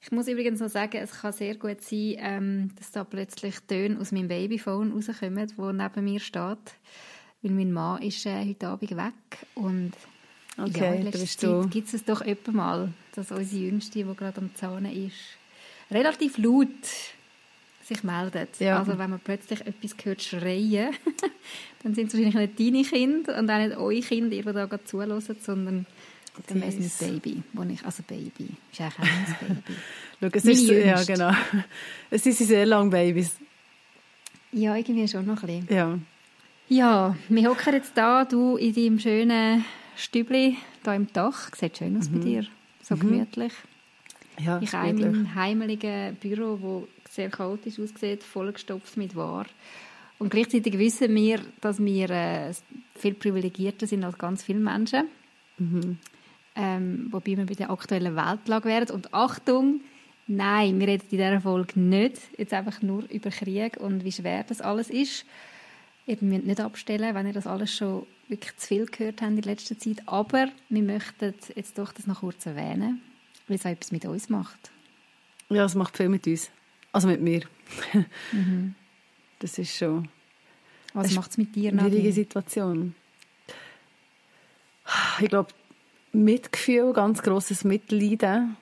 Ich muss übrigens noch sagen, es kann sehr gut sein, ähm, dass da plötzlich Töne aus meinem Babyphone rauskommen, wo neben mir steht. Weil mein Mann ist äh, heute Abend weg und Okay, ja, in letzter bist Zeit gibt es doch öppe mal, dass unsere Jüngste, die gerade am Zahnen ist, relativ laut sich meldet. Ja. Also wenn man plötzlich etwas hört schreien, dann sind es wahrscheinlich nicht deine Kinder und auch nicht eure Kinder, die da gerade zuhören, sondern Dies. mein Baby, wo ich, also Baby, ist eigentlich auch mein Baby. Schau, es ist, ja, genau. Es sind sehr lange Babys. Ja, irgendwie schon noch ein bisschen. Ja. Ja, wir hocken jetzt da, du in deinem schönen Stübli, da im Dach. Sieht schön aus bei dir, so gemütlich. ja Ich habe in wirklich. meinem heimeligen Büro, das sehr chaotisch aussieht, vollgestopft mit War. Und gleichzeitig wissen wir, dass wir äh, viel privilegierter sind als ganz viele Menschen. Ähm, wobei wir bei der aktuellen Weltlage wären. Und Achtung, nein, wir reden in dieser Folge nicht jetzt einfach nur über Krieg und wie schwer das alles ist. Ihr müsst nicht abstellen, wenn ihr das alles schon wirklich zu viel gehört habt in letzter Zeit. Aber wir möchten jetzt doch das noch kurz erwähnen, weil es auch etwas mit uns macht. Ja, es macht viel mit uns. Also mit mir. Mhm. Das ist schon Was macht es mit dir, eine schwierige? Situation. Ich glaube, Mitgefühl, ganz grosses Mitleiden,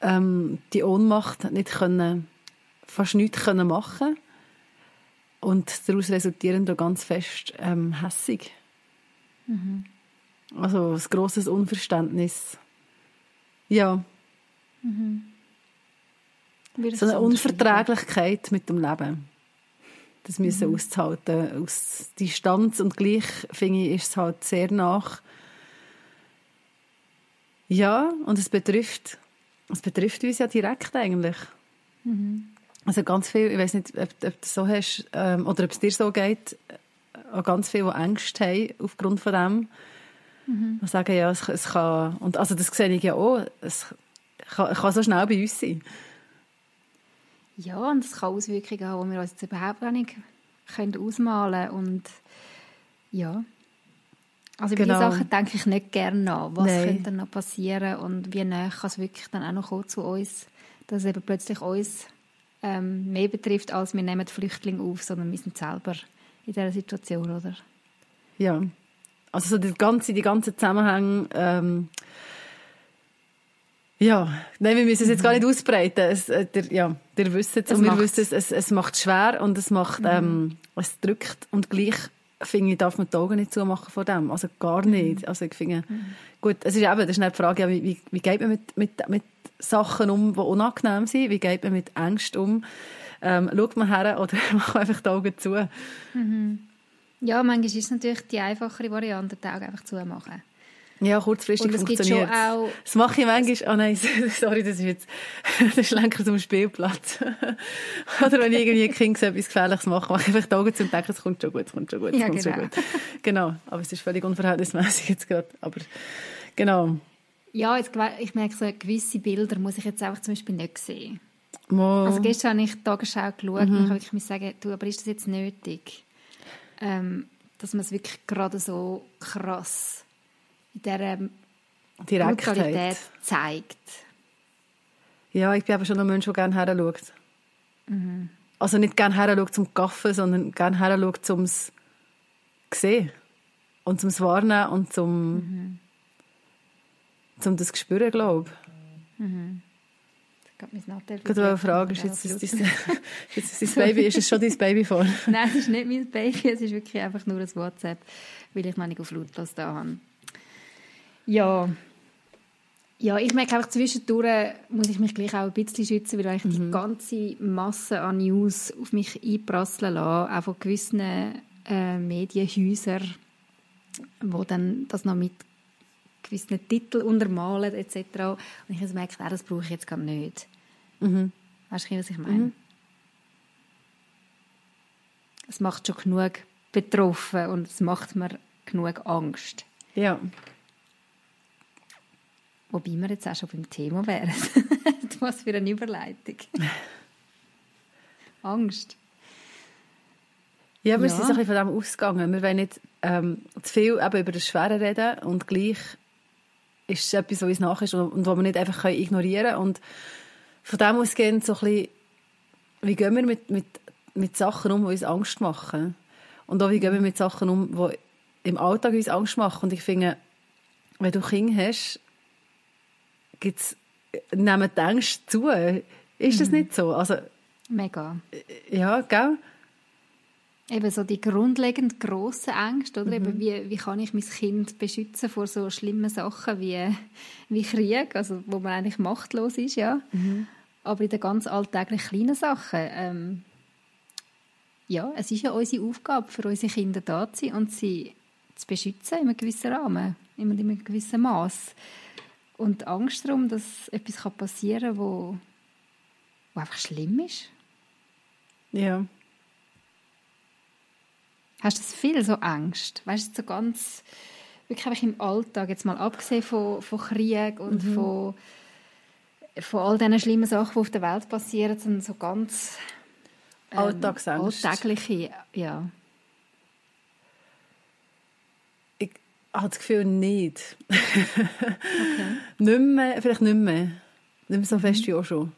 ähm, die Ohnmacht nicht können, fast nichts können machen und daraus resultierend auch ganz fest ähm, hässig. Mhm. Also ein grosses Unverständnis. Ja, Würdest so eine? Unverträglichkeit mit dem Leben. Das müssen Mhm. auszuhalten. Aus Distanz und gleich, finde ich, ist es halt sehr nach. Ja, und es betrifft, es betrifft uns ja direkt eigentlich. Mhm. Also ganz viel, ich weiß nicht, ob, ob du so hast, ähm, oder ob es dir so geht, äh, auch ganz viele, die Ängste haben aufgrund von dem. Mhm. Die sagen, ja, es, es kann, und also das sehe ich ja auch, es kann, kann so schnell bei uns sein. Ja, und es kann Auswirkungen haben, die wir uns jetzt überhaupt gar nicht können ausmalen können. Und ja. Also über Genau. diese Sachen denke ich nicht gerne nach. Was Nein. könnte noch passieren und wie nah kann es wirklich dann auch noch kommen zu uns, dass es eben plötzlich uns ähm, mehr betrifft, als wir nehmen Flüchtlinge auf, sondern wir sind selber in dieser Situation, oder? Ja. Also so die ganze, die ganzen Zusammenhänge, ähm, ja, nein, wir müssen es jetzt gar nicht ausbreiten. Es, äh, der, ja, der wisst es Es und wir wissen es, es, es macht schwer und es macht, ähm, es drückt und gleich finde ich, darf man die Augen nicht zumachen vor dem. Also gar nicht. Also ich finde, gut, es ist eben, das ist nicht die Frage, ja, wie, wie, wie geht man mit, mit, mit Sachen um, die unangenehm sind? Wie geht man mit Ängsten um? Ähm, schaut man her oder macht man einfach die Augen zu? Ja, manchmal ist es natürlich die einfachere Variante, die Augen einfach zumachen. Ja, kurzfristig Und es schon funktioniert auch- Das mache ich manchmal... Oh nein, sorry, das ist jetzt... Das schlenkt zum Spielplatz. Oder wenn ich irgendwie ein Kind etwas Gefährliches mache, mache ich einfach die Augen zu und denke, es kommt schon gut, es kommt schon gut, es Ja, kommt schon genau. gut. Genau, aber es ist völlig unverhältnismäßig jetzt gerade. Aber genau. Ja, jetzt, ich merke, so gewisse Bilder muss ich jetzt einfach zum Beispiel nicht sehen. Mo, Also gestern habe ich die Tagesschau geschaut Mhm. und ich habe wirklich sagen, du, aber ist das jetzt nötig, ähm, dass man es wirklich gerade so krass in dieser Direktheit. Brutalität zeigt? Ja, ich bin aber schon ein Mensch, der gerne her schaut. Mhm. Also nicht gerne her schaut zum Gaffen, sondern gerne her schaut zum sehen. Und zum es wahrnehmen und zum, Mhm. zum das spüren, glaube ich. Nattel Ich wollte fragen, ist jetzt, ist dein, ist es dein Baby, ist es schon dein Baby vor? Nein, es ist nicht mein Baby, es ist wirklich einfach nur ein WhatsApp, weil ich noch nicht auf lautlos da habe. Ja. Ja, ich merke einfach, zwischendurch muss ich mich gleich auch ein bisschen schützen, weil ich die ganze Masse an News auf mich einprasseln lasse, auch von gewissen äh, Medienhäusern, wo dann das noch mit gewissen Titeln untermalen etc. Und ich also merke, das brauche ich jetzt gar nicht. Mhm. Weißt du, was ich meine? es macht schon genug betroffen und es macht mir genug Angst. Ja. Wobei wir jetzt auch schon beim Thema wären. Was für eine Überleitung. Angst. Ja, wir Ja. sind so ein bisschen von dem ausgegangen. Wir wollen nicht ähm, zu viel eben über das Schwere reden und gleich ist es etwas, was uns nach ist und, und was wir nicht einfach können ignorieren können. Und von dem ausgehend so ein bisschen, wie gehen wir mit, mit, mit Sachen um, die uns Angst machen? Und auch wie gehen wir mit Sachen um, die im Alltag uns Angst machen? Und ich finde, wenn du Kinder hast, gibt's, nehmen die Ängste zu. Ist das nicht so? Also, Mega. ja, gell? Eben so die grundlegend grossen Ängste, oder? Mhm. Eben wie, wie kann ich mein Kind beschützen vor so schlimmen Sachen wie, wie Krieg, also wo man eigentlich machtlos ist, ja. Mhm. Aber in den ganz alltäglichen kleinen Sachen, ähm, ja, es ist ja unsere Aufgabe, für unsere Kinder da zu sein und sie zu beschützen in einem gewissen Rahmen, in einem gewissen Maß. Und Angst darum, dass etwas passieren kann, wo, wo einfach schlimm ist. Ja. Hast du das viel, so Angst? Weißt du, so ganz, wirklich einfach im Alltag, jetzt mal abgesehen von, von Krieg und von, von all diesen schlimmen Sachen, die auf der Welt passieren, sondern so ganz ähm, Alltagsängste. alltägliche, ja. Ich habe das Gefühl, nicht. nicht mehr, vielleicht nicht mehr. Nicht mehr so fest wie auch schon.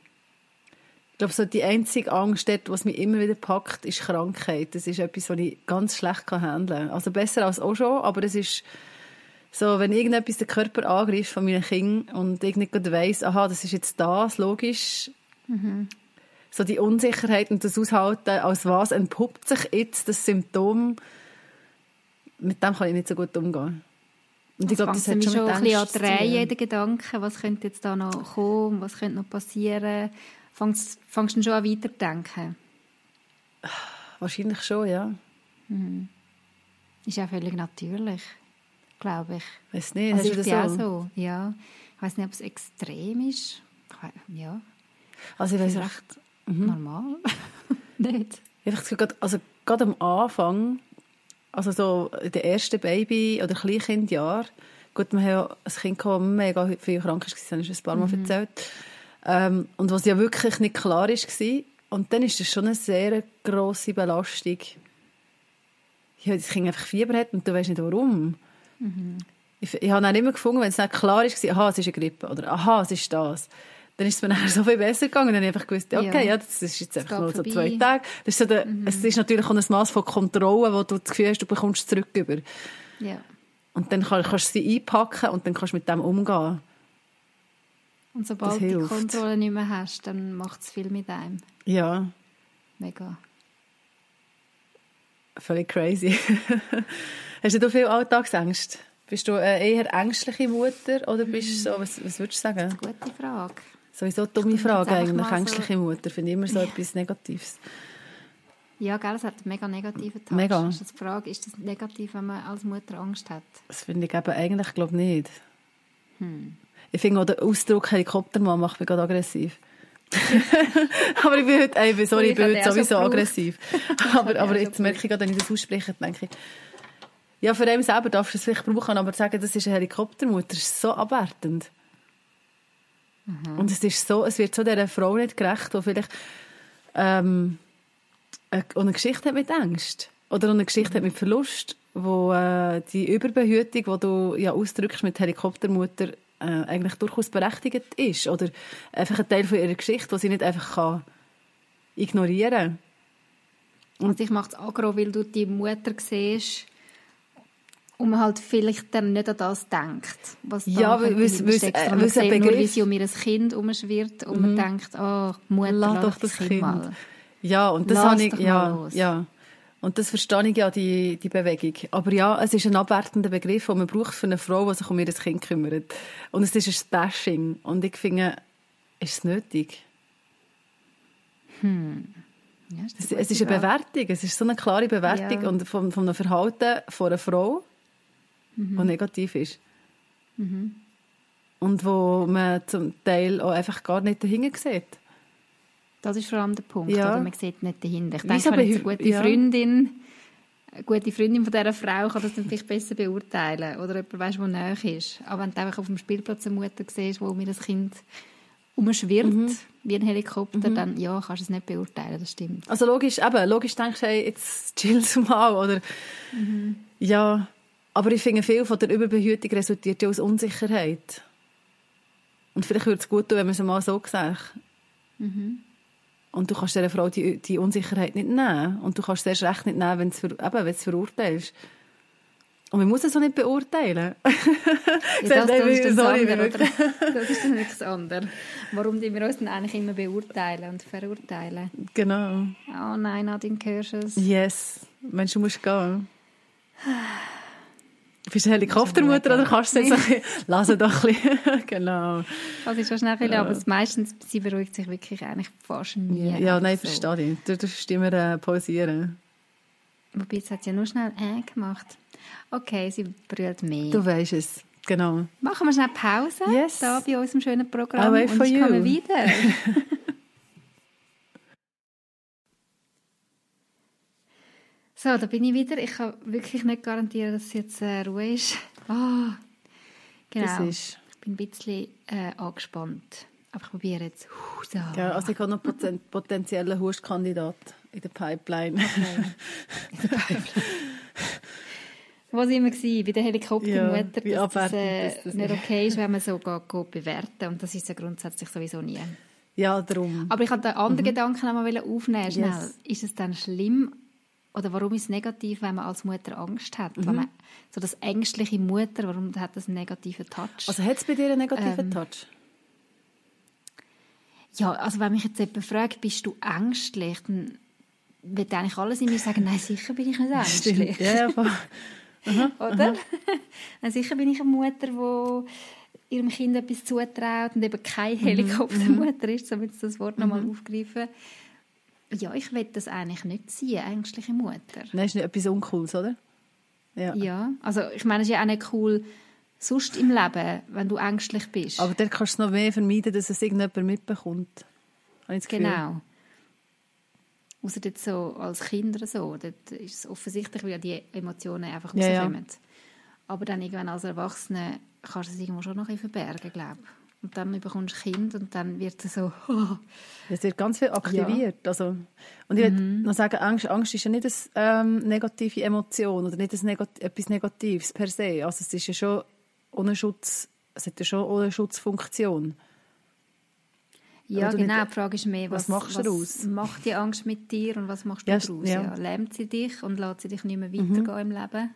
Ich glaube, so die einzige Angst, dort, was mich immer wieder packt, ist Krankheit. Das ist etwas, was ich ganz schlecht handeln kann. Also besser als auch schon, aber es ist so, wenn irgendetwas den Körper angreift von meinen Kindern und ich nicht weiss, aha, das ist jetzt das, logisch. So die Unsicherheit und das Aushalten, als was entpuppt sich jetzt das Symptom, mit dem kann ich nicht so gut umgehen. Und ich glaube, das hat schon ein bisschen an. Reihe, der Gedanken, was könnte jetzt da noch kommen, was könnte noch passieren. Fangst, fangst du schon an weiterdenken. Wahrscheinlich schon, ja. Ist ja völlig natürlich, glaube ich. Weiß nicht, Also hast ich du bin das auch so? ja. Ich weiß nicht, ob es extrem ist. Ja, Also ich weiß recht. normal. nicht. Gefühl, gerade- also gerade am Anfang, also so in den ersten Baby- oder Kleinkindjahren, gut, wir haben ja ein Kind gehabt, das mega viel krank war, das habe ich schon ein paar Mal erzählt, ähm, und was ja wirklich nicht klar war, und dann ist das schon eine sehr grosse Belastung. Ja, das Kind einfach Fieber hat und du weißt nicht warum. Ich, ich habe dann immer gefunden, wenn es nicht klar war, aha, es ist eine Grippe oder aha, es ist das. Dann ist es mir nachher so viel besser gegangen. Dann habe ich einfach gewusst, okay, Ja. ja, das ist jetzt einfach nur so vorbei. zwei Tage. Das ist so der, Es ist natürlich auch ein Maß von Kontrolle, wo du das Gefühl hast, du bekommst es zurück über. Ja. Und dann kann, kannst du sie einpacken und dann kannst du mit dem umgehen. Und sobald Das du die. Kontrolle nicht mehr hast, dann macht es viel mit einem. Ja, Mega. völlig crazy. hast du viel Alltagsängste? Bist du eine eher ängstliche Mutter oder bist du so, was, was würdest du sagen? Gute Frage. Sowieso dumme Frage eigentlich, mal so- ängstliche Mutter. Finde ich immer so etwas Negatives. Ja, gell, es hat einen mega negativen Touch. Mega. Ist das die Frage, ist das negativ, wenn man als Mutter Angst hat? Das finde ich eben eigentlich, glaube ich, nicht. Hm. Ich finde auch den Ausdruck Helikoptermann macht mich gerade aggressiv. aber ich bin heute, ey, sorry, ich bin heute sowieso aggressiv. aber, aber jetzt merke ich gerade, wenn ich das ausspreche, denke ich, ja, für einen selber darfst du es vielleicht brauchen, aber sagen, das ist eine Helikoptermutter, das ist so abwertend. Mhm. Und es ist so, es wird so dieser Frau nicht gerecht, die vielleicht ähm, eine, eine Geschichte hat mit Angst. Oder eine Geschichte hat mit Verlust, wo äh, die Überbehütung, die du ja ausdrückst mit Helikoptermutter, äh, eigentlich durchaus berechtigt ist. Oder einfach ein Teil von ihrer Geschichte, die sie nicht einfach kann ignorieren Und ich mache es aggro, weil du die Mutter siehst und man halt vielleicht dann nicht an das denkt. Was da Ja, weil- könnte weil weil steckt, äh, weil man ein sieht nur, wie sie um ihr Kind umschwirrt und man denkt, oh, Mutter, Lass doch das Kind Kind. mal. Ja, und das habe ich, ja, ja. Und das verstehe ich ja, die, die Bewegung. Aber ja, es ist ein abwertender Begriff, den man braucht für eine Frau, die sich um ihr Kind kümmert. Und es ist ein Bashing. Und ich finde, ist es nötig? Ja, ist Es, es ist eine. Bewertung. Es ist so eine klare Bewertung Ja. und von, von einem Verhalten von einer Frau, Mhm. das negativ ist. Und wo man zum Teil auch einfach gar nicht dahinter sieht. Das ist vor allem der Punkt, Ja. oder? Man sieht nicht dahinter. Ich Wieso denke, eine gute ja. Freundin, eine gute Freundin von dieser Frau kann das dann vielleicht besser beurteilen. Oder jemand weiss, der näher ist. Aber wenn du einfach auf dem Spielplatz eine Mutter siehst, wo mir das Kind umschwirrt, Mhm. wie ein Helikopter, dann ja, kannst du es nicht beurteilen, das stimmt. Also logisch, eben, logisch denkst du, hey, jetzt chillst du mal, oder? Ja, aber ich finde, viel von der Überbehütung resultiert ja aus Unsicherheit. Und vielleicht würde es gut tun, wenn man es mal so sagt. Und du kannst dieser Frau die, die Unsicherheit nicht nehmen. Und du kannst es erst recht nicht nehmen, wenn du es, ver, eben, wenn du es verurteilst. Und man muss es auch nicht beurteilen. Ja, das, das, ist das, Sorry, andere, das ist dann wirklich das andere. Warum die wir uns dann eigentlich immer beurteilen und verurteilen? Genau. Oh nein, Nadine, hörst du es? Yes. Mensch, du musst gehen. Bist du eine Helikoptermutter oder kannst du es jetzt ein bisschen, doch ein bisschen. genau. Das ist schnell viel, aber meistens, sie beruhigt sich wirklich eigentlich fast nie. Ja, ja nein, so. verstehe ich. Du darfst immer äh, pausieren. Wobei, jetzt hat sie ja nur schnell äh gemacht. Okay, sie brüllt mehr. Du weißt es. Genau. Machen wir schnell Pause Yes. da bei unserem schönen Programm I'll wait und for ich komme you. wieder. so, da bin ich wieder. Ich kann wirklich nicht garantieren, dass es jetzt äh, Ruhe ist. Ah, genau. Ist. Ich bin ein bisschen äh, angespannt. Aber ich probiere jetzt. Huh, so. Ja, also ich habe noch poten potenziellen Hustkandidat in der Pipeline. Wo sind wir gewesen? Bei der Helikoptermutter, Ja, dass das, äh, das nicht okay ist, wenn man so geht, geht bewerten Und das ist ja grundsätzlich sowieso nie. ja, darum. Aber ich wollte den anderen Gedanken noch mal aufnehmen. Schnell. Mhm. Yes. Ist es dann schlimm oder warum ist es negativ, wenn man als Mutter Angst hat? Mhm. Wenn man, so das ängstliche Mutter, warum hat das einen negativen Touch? Also hat es bei dir einen negativen Ähm, Touch? ja, also wenn mich jetzt jemand fragt, bist du ängstlich, dann wird eigentlich alles in mir sagen, nein, sicher bin ich nicht ängstlich. Ja, voll. oder? Nein, sicher bin ich eine Mutter, die ihrem Kind etwas zutraut und eben Mhm, keine Helikoptermutter ist, so jetzt das Wort nochmal aufgreifen. Ja, ich will das eigentlich nicht sein, ängstliche Mutter. Nein, ist nicht etwas Uncooles, oder? Ja. Ja, also ich meine, es ist ja auch nicht cool, sonst im Leben, wenn du ängstlich bist. Aber dort kannst du es noch mehr vermeiden, dass es irgendjemand mitbekommt. Genau. Außer jetzt so als Kind oder so, dort ist es offensichtlich, weil ja die Emotionen einfach Ja, ja. rauskommen. Aber dann irgendwann als Erwachsene kannst du es irgendwo schon noch ein bisschen verbergen, glaube ich. Und dann bekommst du ein Kind und dann wird es so, Es wird ganz viel aktiviert. Also, und ich will Mhm. noch sagen, Angst, Angst ist ja nicht eine ähm, negative Emotion oder nicht ein Negat etwas Negatives per se. Also es ist ja schon ohne Schutz, es hat ja schon ohne Schutzfunktion. Ja, genau. nicht- Die Frage ist mehr, was was, machst du daraus? macht die Angst mit dir und was machst du Ja, daraus? ja. Ja. Lähmt sie dich und lässt sie dich nicht mehr Mhm. weitergehen im Leben?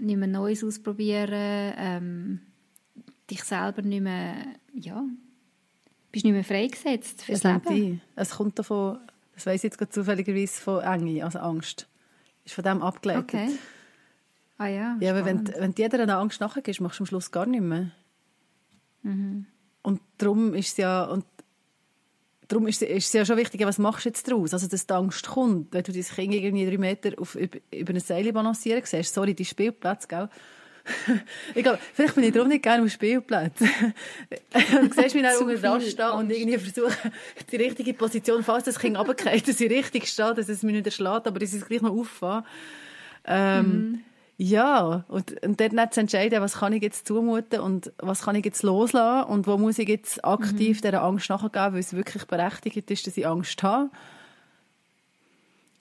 Nicht mehr Neues ausprobieren? Ähm, dich selber nicht mehr, ja, bist nicht mehr freigesetzt fürs Es nimmt Leben? Es kommt davon, das weiss ich jetzt gerade zufälligerweise von Enge, also Angst. Ist von dem abgeleitet. Okay. Ah ja, Ja, aber wenn, wenn du jeder einer Angst nachgehst, machst du am Schluss gar nicht mehr. Mhm. Und darum ist es ja, und darum ist, es- ist es ja schon wichtig, was machst du jetzt daraus? Also, dass die Angst kommt, wenn du dein Kind irgendwie drei Meter auf, über, über ein Seil balancieren siehst. Sorry, die Spielplätze, gell? ich glaube, vielleicht bin ich darum nicht gerne auf Spielplätzen. du siehst mich dann unter stehen und irgendwie versuchen, die richtige Position, falls das Kind runterfällt, dass ich richtig stehe, dass es mich nicht erschlägt, aber dass ich es gleich noch auffange. Ähm, Mhm. Ja, und, und dort nicht zu entscheiden, was kann ich jetzt zumuten und was kann ich jetzt loslassen und wo muss ich jetzt Mhm. aktiv dieser Angst nachgehen, weil es wirklich berechtigt ist, dass ich Angst habe.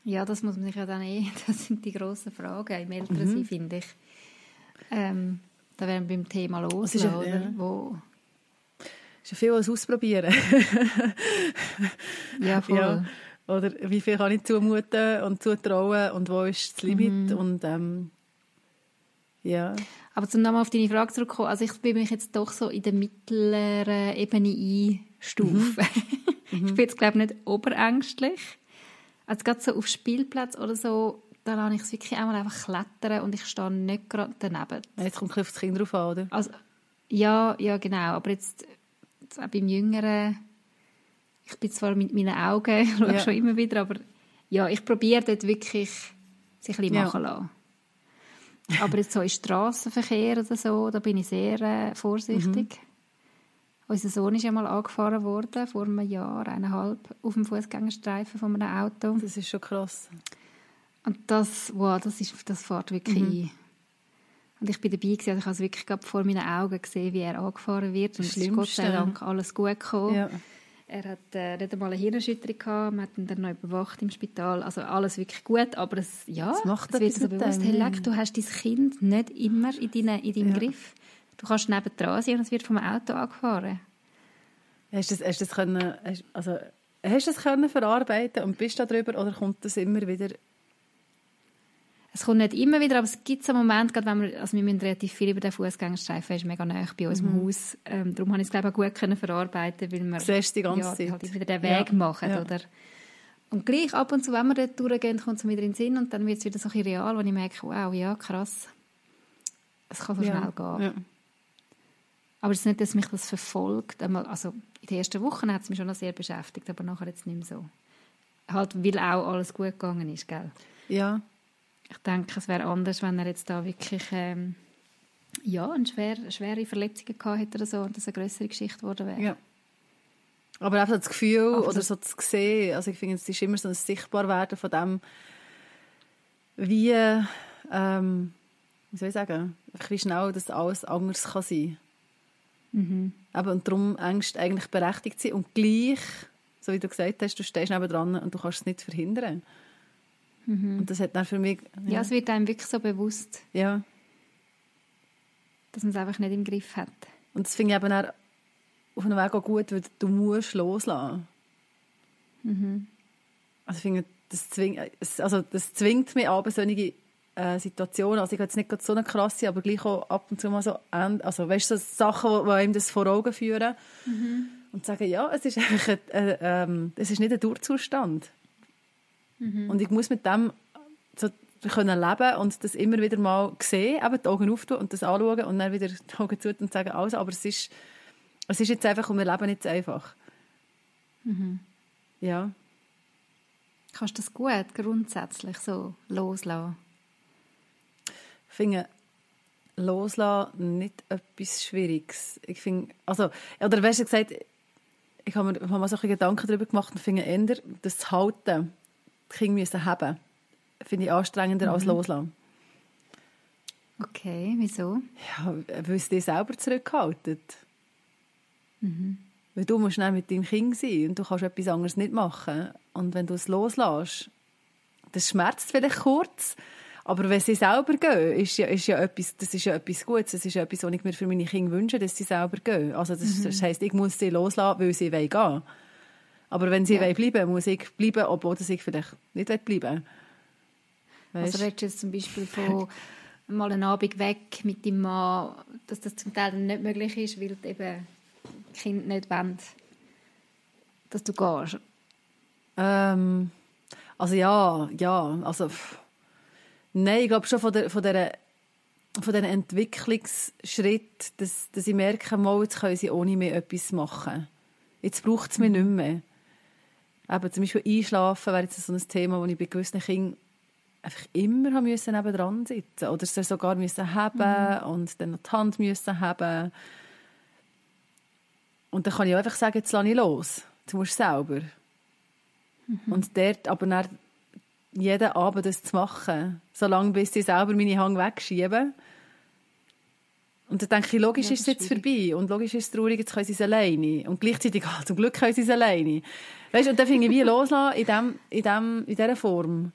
Ja, das muss man sich ja dann eh, das sind die grossen Fragen im Mhm. Elternsein, finde ich. Ähm, da wären wir beim Thema ist ja- oder? ja. Wo, ist ja viel als Ausprobieren. ja, voll. ja. Oder wie viel kann ich zumuten und zutrauen und wo ist das Limit Mhm. und ähm, ja. Aber zum nochmal auf deine Frage zurückzukommen, also ich will mich jetzt doch so in der mittleren Ebene einstufen. Mhm. ich bin jetzt, glaube ich, nicht oberängstlich. Also gerade so auf Spielplatz oder so, da lasse ich es wirklich einmal einfach klettern und ich stehe nicht gerade daneben. Jetzt kommt auf das Kind drauf an, oder? Also, ja, ja, genau. Aber jetzt, jetzt auch beim Jüngeren, ich bin zwar mit meinen Augen, schaue Ja. schon immer wieder, aber ja, ich probiere dort wirklich, sich ein bisschen Ja. machen lassen. Aber jetzt so im Strassenverkehr oder so, da bin ich sehr äh, vorsichtig. Unser Sohn ist einmal angefahren worden, vor einem Jahr, eineinhalb, auf dem Fußgängerstreifen von einem Auto. Das ist schon krass. Und das, wow, das, ist, das fährt wirklich Mhm. ein. Und ich bin dabei gewesen, also ich habe es wirklich gerade vor meinen Augen gesehen, wie er angefahren wird. Und es ist Gott sei. Dank alles gut gekommen. Ja. Er hat äh, nicht einmal eine Hirnerschütterung gehabt, man hat ihn dann noch überwacht im Spital. Also alles wirklich gut, aber es, ja, Es macht es wird so bewusst, hey, leck, du hast dein Kind nicht immer in, deine, in deinem Ja. Griff. Du kannst nebendran sein und es wird vom Auto angefahren. Hast du das, hast das können, hast, also, hast das können verarbeiten und bist da drüber oder kommt das immer wieder? Es kommt nicht immer wieder, aber es gibt so Momente, gerade wenn wir, also wir müssen relativ viel über den Fußgängerstreifen, er ist mega nah bei unserem Haus. Ähm, darum habe ich es glaube ich, auch gut können verarbeiten, weil wir Mhm. Siehst die ganze ja, Zeit. halt wieder den Weg Ja, machen, ja. oder? Und gleich ab und zu, wenn wir dort durchgehen, kommt es wieder in den Sinn und dann wird es wieder so ein real, wo ich merke, wow, ja, krass. Es kann so ja. schnell gehen. Aber es ist nicht, dass mich das verfolgt. Also in den ersten Wochen hat es mich schon noch sehr beschäftigt, aber nachher jetzt nicht mehr so. Halt, weil auch alles gut gegangen ist, gell? ja. Ich denke, es wäre anders, wenn er jetzt da wirklich ähm, ja, eine schwere, schwere Verletzungen gehabt hätte oder so und das eine größere Geschichte geworden wäre. Ja. Aber einfach das Gefühl Aber oder so zu sehen, also ich finde, es ist immer so ein Sichtbarwerden von dem, wie, ähm, wie soll ich sagen, wie schnell das alles anders kann sein Mhm. kann. Und darum Ängste eigentlich berechtigt sind und gleich, so wie du gesagt hast, du stehst neben dran und du kannst es nicht verhindern. Und das hat dann für mich, Ja, es wird einem wirklich so bewusst, ja. dass man es einfach nicht im Griff hat. Und das finde ich eben auch auf einem Weg auch gut, weil du musst loslassen. Also ich finde, das, zwing, es- also das zwingt mich an, solche äh, Situationen, also ich habe jetzt nicht gerade so eine krasse, aber gleich auch ab und zu mal so, also weißt du, so Sachen, die, einem das vor Augen führen. Und sagen, ja, es ist einfach ein, äh, ähm, es ist nicht ein Durchzustand. Und ich muss mit dem so können leben und das immer wieder mal sehen, eben die Augen auftun und das anschauen und dann wieder die Augen zu und sagen, also, aber es ist, es ist jetzt einfach und wir leben jetzt einfach. Ja. Kannst du das gut grundsätzlich so loslassen? Ich finde, loslassen nicht etwas Schwieriges. Ich finde, also, oder weißt du gesagt, ich habe mir, mir so ein bisschen Gedanken darüber gemacht und finde eher, das zu halten, Kinder müssen haben, finde ich anstrengender als loslassen. Okay, wieso? Ja, weil es dich selber zurückhaltet. Weil du musst dann mit deinem Kind sein und du kannst etwas anderes nicht machen. Und wenn du es loslässt, das schmerzt vielleicht kurz, aber wenn sie selber gehen, ist ja, ist ja etwas, das ist ja etwas Gutes. Das ist ja etwas, was ich mir für meine Kinder wünsche, dass sie selber gehen. Also das, das heisst, ich muss sie loslassen, weil sie wollen gehen. Aber wenn sie Ja. wollen bleiben, muss ich bleiben, obwohl ich vielleicht nicht bleiben will. Also redest du jetzt zum Beispiel von mal einen Abend weg mit deinem Mann, dass das zum Teil nicht möglich ist, weil eben die Kinder nicht wollen, dass du gehst. Ähm, also ja, ja, also pff. nein, ich glaube schon von der, von der von diesen Entwicklungsschritt, dass, dass ich merke, mal, jetzt können sie ohne mich etwas machen. Jetzt braucht es mich nicht mehr. Eben, zum Beispiel Einschlafen wäre jetzt so ein Thema, wo ich bei gewissen Kindern einfach immer haben müssen nebendran sitzen oder sie sogar müssen haben und dann noch die Hand müssen haben. Und dann kann ich auch einfach sagen, jetzt lasse ich los. Du musst selber. Und dort aber dann jeden Abend das zu machen, solange bis sie selber meine Hang wegschieben. Und dann denke ich, logisch Ja, ist es jetzt vorbei und logisch ist es traurig, jetzt können sie es alleine. Und gleichzeitig, ah, zum Glück können sie es alleine. Weißt du, und dann finde ich, wie loslassen in, dem, in, dem, in dieser Form,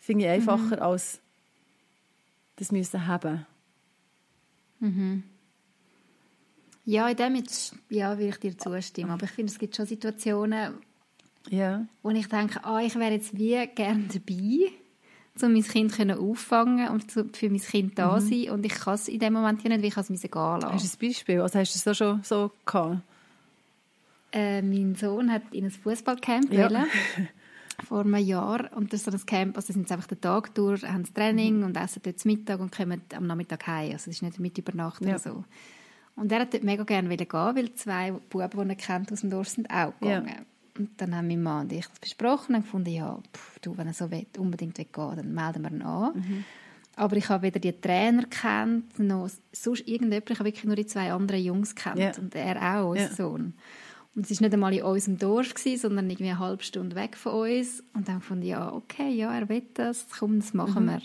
finde ich einfacher als das müssen haben. Ja, in dem jetzt, ja, will ich dir zustimmen. Aber ich finde, es gibt schon Situationen, Ja. wo ich denke, ah, ich wäre jetzt wie gerne dabei, um mein Kind können auffangen und zu- für mein Kind da sein. Und ich kann es in dem Moment ja nicht, wie ich es gehen Hast lassen. du ein Beispiel? Also hast du es so schon so gehabt? Äh, mein Sohn hat in ein Fußballcamp Ja. wollen, vor einem Jahr. Und das ist so ein Camp, also sind sie einfach den Tag durch, haben das Mhm. Training und essen dort zu Mittag und kommen am Nachmittag heim. Also es ist nicht mit über Nacht Ja. oder so. Und er hat dort mega gerne gehen, weil zwei Buben, die er kennt aus dem Dorf, sind auch Ja. Und dann haben mein Mann und ich das besprochen und gefunden, ja, pff, du, wenn er so will, unbedingt will gehen dann melden wir ihn an. Mhm. Aber ich habe weder die Trainer kennt, noch sonst irgendjemand. Ich habe wirklich nur die zwei anderen Jungs kennt. Ja. Und er auch, unser Ja. Sohn. Und es war nicht einmal in unserem Dorf, gewesen, sondern irgendwie eine halbe Stunde weg von uns. Und dann fand ich, ja, okay, ja, er will das, komm, das machen Mhm. wir.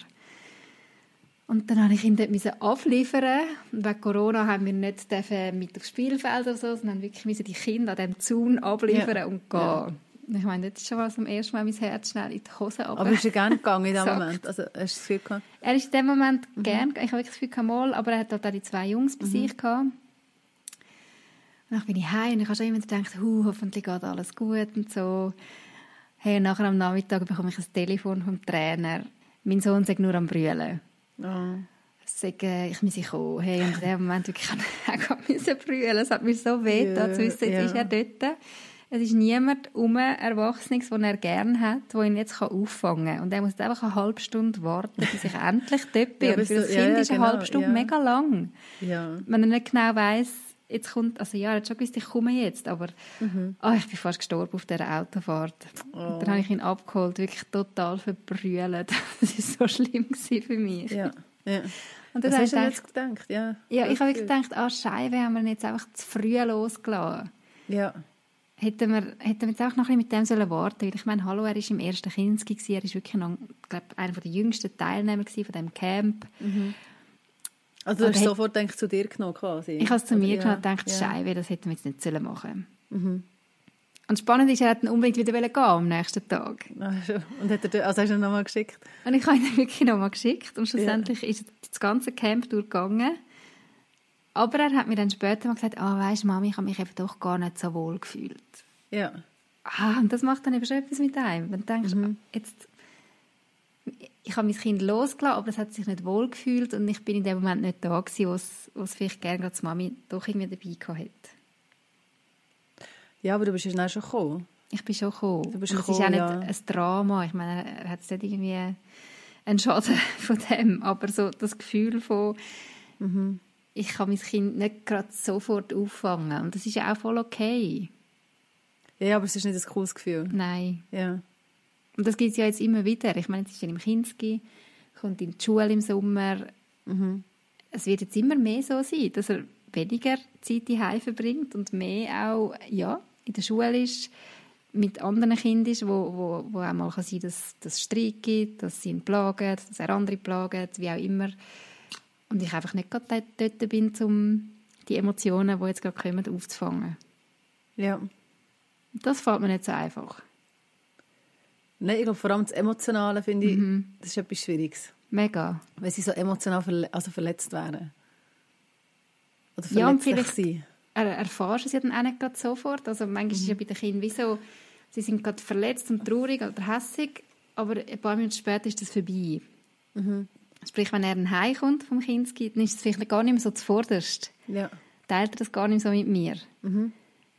Und dann musste ich ihn dort abliefern. Und wegen Corona haben wir nicht mit aufs Spielfeld oder so, sondern wirklich die Kinder an diesem Zaun abliefern Ja. und gehen. Ja. Ich meine, das ist schon mal zum ersten Mal mein Herz schnell in die Hose Aber ist er gerne gegangen in dem Exakt. Moment? Also, hast du das Gefühl gehabt? Er ist in dem Moment Mhm. gern, ich habe wirklich das Gefühl, kein mal, aber er hat halt auch die zwei Jungs bei sich gehabt. Und dann bin ich heim und ich habe schon immer gedacht, hu, hoffentlich geht alles gut und so. Hey, und nachher am Nachmittag bekomme ich ein Telefon vom Trainer. Mein Sohn sagt nur am Brüllen. Oh. Sagen, ich müsse kommen. Hey, und in dem Moment wirklich, ich auch brüllen. Es hat mir so weh, Ja, yeah, zu wissen, jetzt ja. ist er dort. Es ist niemand um Erwachsenes, den er gerne hat, der ihn jetzt auffangen kann. Und er muss jetzt einfach eine halbe Stunde warten, bis ich endlich dort bin. Ja, und für das du- Kind ja, ist eine genau, halbe Stunde mega lang. Ja. Wenn er nicht genau weiss, jetzt kommt, also ja, er hat schon gewusst, ich komme jetzt, aber ah, ich bin fast gestorben auf dieser Autofahrt. Mhm. Oh. Dann habe ich ihn abgeholt, wirklich total verbrüllt. Das war so schlimm gewesen für mich. Ja. ja. Und ich hast du jetzt gedacht? Ja, ja, ich das habe wirklich gedacht, ah, Scheibe, haben wir jetzt einfach zu früh losgelassen. Ja. Hätten wir, hätten wir jetzt auch noch ein bisschen mit dem sollen warten weil ich meine, hallo, er war im ersten Kinski, er war wirklich noch, glaub, einer der jüngsten Teilnehmer von diesem Camp. Also du hast sofort gedacht, zu dir genommen quasi? Ich habe es zu Oder- mir ja, genommen und gedacht, ja. Scheibe, das hätten wir jetzt nicht sollen machen Mhm. Und spannend ist, er hat dann unbedingt wieder gehen am nächsten Tag. Und hat er, also hast du ihn nochmal geschickt? Und ich habe ihn wirklich nochmal geschickt und schlussendlich ist er das ganze Camp durchgegangen. Aber er hat mir dann später mal gesagt, ah, weisst Mami, ich habe mich eben doch gar nicht so wohl gefühlt. Ja. Ah, und das macht dann eben schon etwas mit einem. Wenn du denkst, Mhm. jetzt, ich habe mein Kind losgelassen, aber es hat sich nicht wohl gefühlt und ich bin in dem Moment nicht da gewesen, wo es, wo es vielleicht gerne gerade die Mami doch irgendwie dabei gehabt hätte. Ja, aber du bist ja dann schon gekommen. Ich bin schon gekommen. Du bist und es ist gekommen, auch nicht ja. ein Drama. Ich meine, er hat nicht irgendwie einen Schaden von dem, aber so das Gefühl von, Mhm. ich kann mein Kind nicht gerade sofort auffangen. Und das ist ja auch voll okay. Ja, aber es ist nicht ein cooles Gefühl. Nein. Ja. Und das gibt es ja jetzt immer wieder. Ich meine, jetzt ist er im Kinski, kommt in die Schule im Sommer. Mhm. Es wird jetzt immer mehr so sein, dass er weniger Zeit daheim verbringt und mehr auch ja, in der Schule ist, mit anderen Kindern ist, wo, wo, wo auch mal kann sein dass dass es Streit gibt, dass sie ihn plagen, dass er andere plagen, wie auch immer. Und ich einfach nicht gerade dort- bin, um die Emotionen, die jetzt gerade kommen, aufzufangen. Ja. Das fällt mir nicht so einfach. Nein, ich glaube, vor allem das Emotionale finde ich, Mhm. das ist etwas Schwieriges. Mega. Wenn sie so emotional verle also verletzt werden. Oder Ja, und verletzlich vielleicht- sind. er, erfährst du es ja dann auch nicht gerade sofort. Also manchmal ist es ja bei den Kindern wie so, sie sind gerade verletzt und traurig oder hässig, aber ein paar Minuten später ist das vorbei. Sprich, wenn er dann heimkommt vom Kinski, dann ist es vielleicht gar nicht mehr so zuvorderst. Ja. Teilt er das gar nicht mehr so mit mir.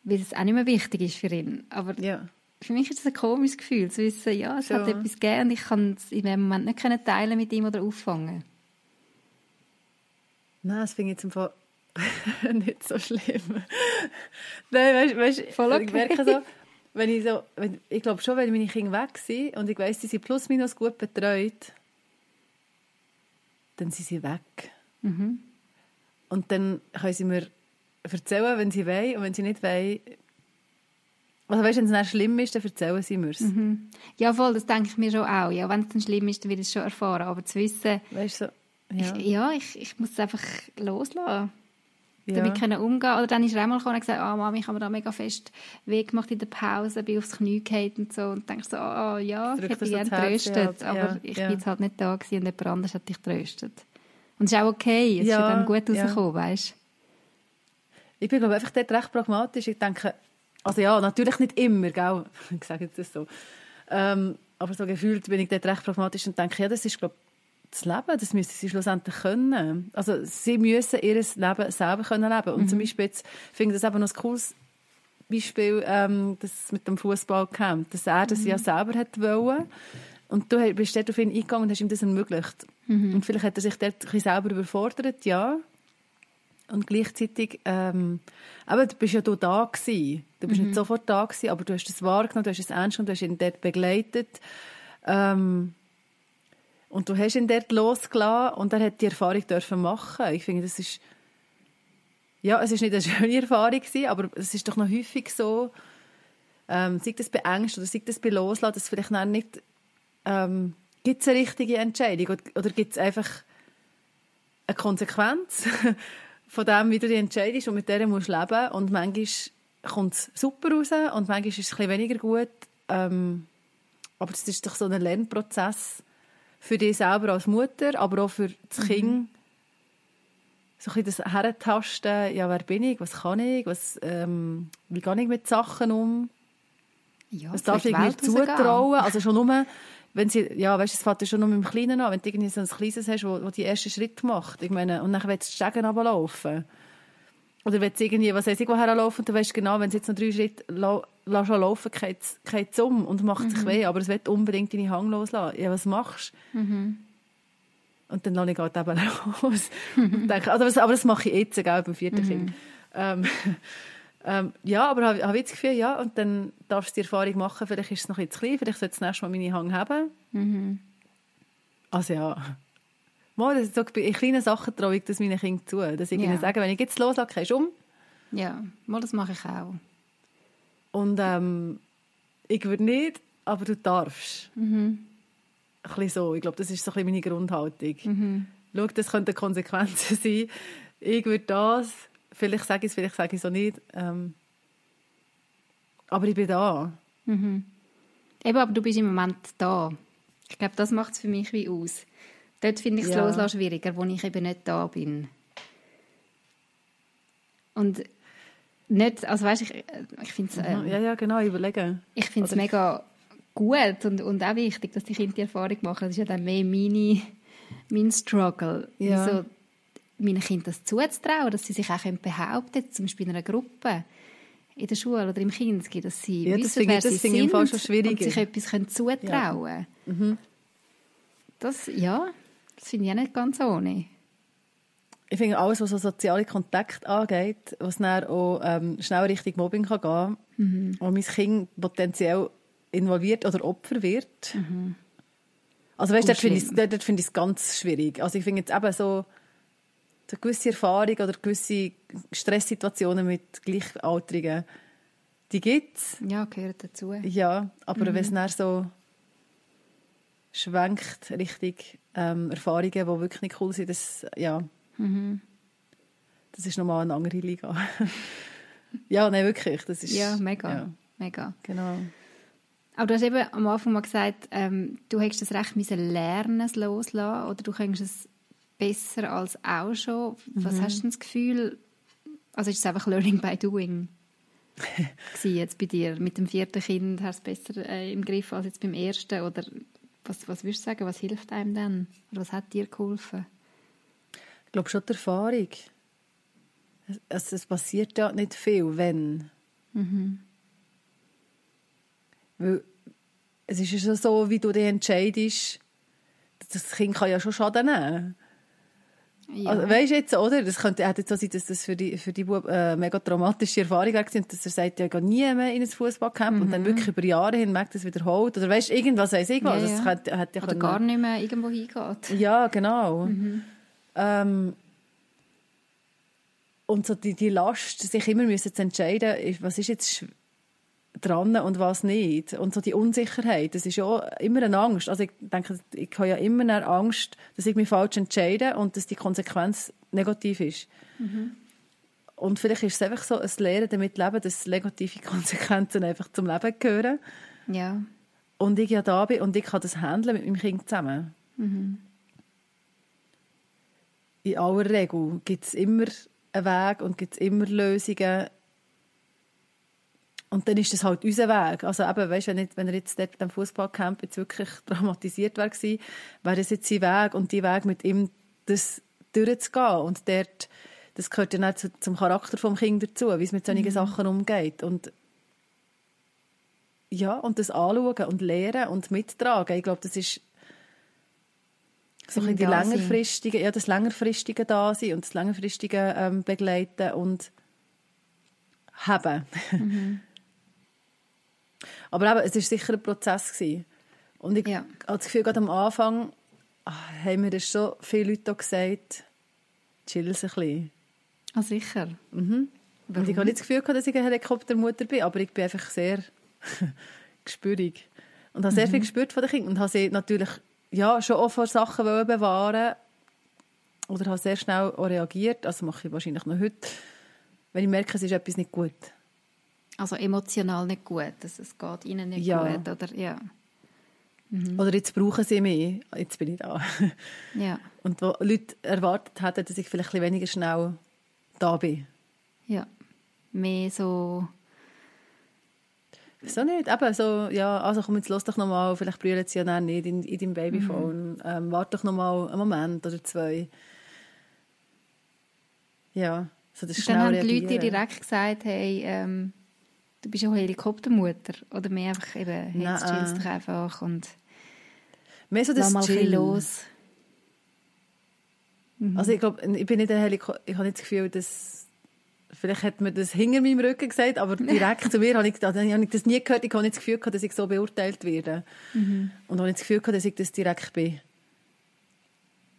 Weil es auch nicht mehr wichtig ist für ihn. Aber Ja. Für mich ist es ein komisches Gefühl, zu wissen, ja, es hat Schon. etwas gegeben und ich kann es in dem Moment nicht können teilen mit ihm oder auffangen. Nein, das finde ich jetzt im Fall nicht so schlimm. Nein, weißt, weißt, Voll ich okay. merke so, wenn ich so, wenn, ich glaube schon, wenn meine Kinder weg sind und ich weiss, sie sind plus minus gut betreut, dann sind sie weg. Mhm. Und dann können sie mir erzählen, wenn sie wollen und wenn sie nicht wollen, also weißt, wenn es dann schlimm ist, dann erzählen sie mir es. Mhm. Ja, voll, das denke ich mir schon auch. Ja, wenn es dann schlimm ist, dann will ich es schon erfahren. Aber zu wissen, Weißt du, so, ja. Ich, ja, ich, ich muss es einfach loslassen. ja. Damit können umgehen. Oder dann ist er einmal gekommen und gesagt, ah, Mami, ich habe mir da mega fest weh gemacht in der Pause, bin aufs Knie gefallen und so. Und denkst so, ah, ja, ich hätte dich das gerne Herz, tröstet. ja, aber ja, ich ja. bin jetzt halt nicht da gewesen und jemand anderes hat dich tröstet. Und es ist auch okay. Es Ja, ist ja dann gut ja. rausgekommen, weißt du? Ich bin, glaube ich, einfach dort recht pragmatisch. Ich denke, also ja, natürlich nicht immer, gell? ich sage jetzt das so. Ähm, aber so gefühlt bin ich dort recht pragmatisch und denke, ja, das ist, glaube das Leben, das müssen sie schlussendlich können. Also sie müssen ihr Leben selber können leben. Und zum Beispiel jetzt finde ich das eben noch ein cooles Beispiel, ähm, das mit dem Fußballcamp, dass er das ja selber hat wollen. Und du bist dort auf ihn eingegangen und hast ihm das ermöglicht. Und vielleicht hat er sich dort ein bisschen selber überfordert, ja. Und gleichzeitig, ähm, aber du bist ja du da gewesen. Du bist nicht sofort da gewesen, aber du hast es wahrgenommen, du hast es ernst genommen, du hast ihn dort begleitet. Ähm, Und du hast ihn dort losgelassen und er hat die Erfahrung dürfen machen. Ich finde, das ist, ja, es ist nicht eine schöne Erfahrung gewesen, aber es ist doch noch häufig so, ähm, sei das bei Angst oder sei das bei Loslassen, dass vielleicht nicht, ähm, gibt es eine richtige Entscheidung oder, oder gibt es einfach eine Konsequenz von dem, wie du dich entscheidest und mit der musst du leben. Und manchmal kommt es super raus und manchmal ist es ein bisschen weniger gut, ähm, aber es ist doch so ein Lernprozess für dich selber als Mutter, aber auch für das mhm. Kind, so ein bisschen das Herentasten, ja, wer bin ich, was kann ich, was, ähm, wie gehe ich mit Sachen um, ja, was darf ich mir zutrauen, also schon nur, wenn sie, ja, weißt, es fängt schon nur mit dem Kleinen an, wenn du irgendwie so ein Kleines hast, wo, wo die ersten Schritte macht, ich meine, und dann willst du die Stegen runterlaufen. Oder wenn du irgendwie, was weiß ich, woher laufen, dann weißt du genau, wenn sie jetzt noch drei Schritte la lass laufen, geht es um und macht mhm. sich weh, aber es wird unbedingt deine Hang loslassen. Ja, was machst du? Mhm. Und dann lasse ich halt eben los. und denke, also, aber das mache ich jetzt, egal, beim vierten mhm. Kind. Ähm, ähm, ja, aber habe hab ich das Gefühl, ja, und dann darfst du die Erfahrung machen, vielleicht ist es noch ein bisschen klein, vielleicht sollst du das nächste Mal meine Hang haben. Mhm. Also ja, Mal, das so, in kleinen Sachen traue ich das meinen Kindern zu. Dass ich ja. ihnen sage, wenn ich jetzt loslasse, gehst du um. Ja, mal, das mache ich auch. Und ähm, ich würde nicht, aber du darfst. Mhm. Ein bisschen so. Ich glaube, das ist so ein bisschen meine Grundhaltung. Mhm. Schau, das könnten Konsequenzen sein. Ich würde das, vielleicht sage ich es, vielleicht sage ich es auch nicht. Ähm, aber ich bin da. Mhm. Eben, aber du bist im Moment da. Ich glaube, das macht es für mich wie aus. Dort finde ich es ja. Loslassen schwieriger, wo ich eben nicht da bin. Und nicht, also weißt ich, ich finde es... Ähm, ja, ja, genau, überlegen. Ich finde es mega gut und, und auch wichtig, dass die Kinder die Erfahrung machen. Das ist ja dann mehr meine, mein Struggle. Ja. Also, meinen Kindern das zuzutrauen, dass sie sich auch behaupten können, zum Beispiel in einer Gruppe in der Schule oder im Kinski, dass sie ja, wissen, wer sie sind und sich etwas können zutrauen können. Ja. Mhm. Das, ja, das finde ich auch nicht ganz ohne. Ich finde alles, was so soziale Kontakte angeht, was dann auch ähm, schnell Richtung Mobbing kann gehen mhm. und mein Kind potenziell involviert oder Opfer wird. Mhm. Also weißt, dort finde ich es find ganz schwierig. Also ich finde jetzt eben so eine gewisse Erfahrung oder gewisse Stresssituationen mit Gleichaltrigen, die gibt es. Ja, gehört dazu. Ja, aber mhm. wenn es dann so schwenkt richtig ähm, Erfahrungen, die wirklich nicht cool sind, das, ja, mhm. das ist nochmal eine andere Liga. ja, nein, wirklich. Das ist, ja, mega. Ja. mega. Genau. Aber du hast eben am Anfang mal gesagt, ähm, du hättest das Recht müssen lernen, es loslassen, oder du könntest es besser als auch schon. Was mhm. hast du das Gefühl, also ist es einfach Learning by Doing? jetzt bei dir mit dem vierten Kind hast du es besser äh, im Griff als jetzt beim ersten oder was, was würdest du sagen, was hilft einem denn? Oder was hat dir geholfen? Ich glaube schon die Erfahrung. Es, es passiert ja nicht viel, wenn. Mhm. Weil es ist ja schon so, wie du dich entscheidest, das Kind kann ja schon Schaden nehmen. Ja. Also, weißt du jetzt, oder? Das könnte auch so sein, dass das für die, für die Bub, äh, mega traumatische Erfahrung war, dass er sagt, ja, nie mehr in ein Fußballcamp mhm. und dann mhm. wirklich über Jahre hinweg das wiederholt. Oder weißt du, irgendwas weiss ich was. Ja, ja. Hat, hat ja oder können... gar nicht mehr irgendwo hingeht. Ja, genau. Mhm. Ähm, und so die, die Last, sich immer müssen zu entscheiden, was ist jetzt dran und was nicht. Und so die Unsicherheit, das ist ja immer eine Angst. Also ich denke, ich habe ja immer eine Angst, dass ich mich falsch entscheide und dass die Konsequenz negativ ist. Mhm. Und vielleicht ist es einfach so ein Lehren damit leben, dass negative Konsequenzen einfach zum Leben gehören. Ja. Und ich ja da bin und ich kann das handeln mit meinem Kind zusammen. Mhm. In aller Regel gibt es immer einen Weg und gibt es immer Lösungen und dann ist das halt unser Weg. Also eben, weißt, wenn, wenn er jetzt dort am Fußballcamp jetzt wirklich traumatisiert wäre wäre das jetzt sein Weg und die Weg mit ihm das durchzugehen. Und dort, das gehört dann auch zu, zum Charakter des Kind dazu, wie es mit solchen mhm. Sachen umgeht. Und ja, und das anschauen und lernen und mittragen. Ich glaube, das ist so ein die längerfristige, ja, das längerfristige Dasein und das längerfristige ähm, Begleiten und haben. Mhm. Aber eben, es war sicher ein Prozess. Gewesen. Und ich ja. habe das Gefühl, gerade am Anfang haben mir das schon viele Leute auch gesagt, chill ein bisschen. Ah, sicher. Mhm. Und ich habe nicht das Gefühl, gehabt, dass ich eine Helikoptermutter bin, aber ich bin einfach sehr gespürig. Und habe sehr viel gespürt von den Kindern und habe sie natürlich ja, schon auch vor Sachen bewahren oder habe sehr schnell reagiert, also mache ich wahrscheinlich noch heute, wenn ich merke, es ist etwas nicht gut. Also emotional nicht gut, dass es geht ihnen nicht Ja. gut, oder? Ja. Oder jetzt brauchen sie mich, jetzt bin ich da. Ja. Und wo Leute erwartet hätten, dass ich vielleicht ein bisschen weniger schnell da bin. Ja. Mehr so... Wieso nicht? Eben so, ja, also komm, jetzt los doch noch mal, vielleicht brüllen sie ja dann nicht in, in deinem Babyphone. Ähm, warte doch noch mal einen Moment oder zwei. Ja, so das schnell dann haben die Leute dir direkt gesagt, hey, ähm, du bist auch Helikoptermutter. Oder mehr einfach eben, hey, jetzt chillst doch einfach und Mehr so das mal ein Chill. los. Also ich glaube, ich bin nicht ein Heliko ich habe nicht das Gefühl, dass vielleicht hat mir das hinter meinem Rücken gesagt, aber direkt zu mir habe ich, also habe ich das nie gehört. Ich habe nicht das Gefühl gehabt, dass ich so beurteilt werde. Und habe nicht das Gefühl gehabt, dass ich das direkt bin.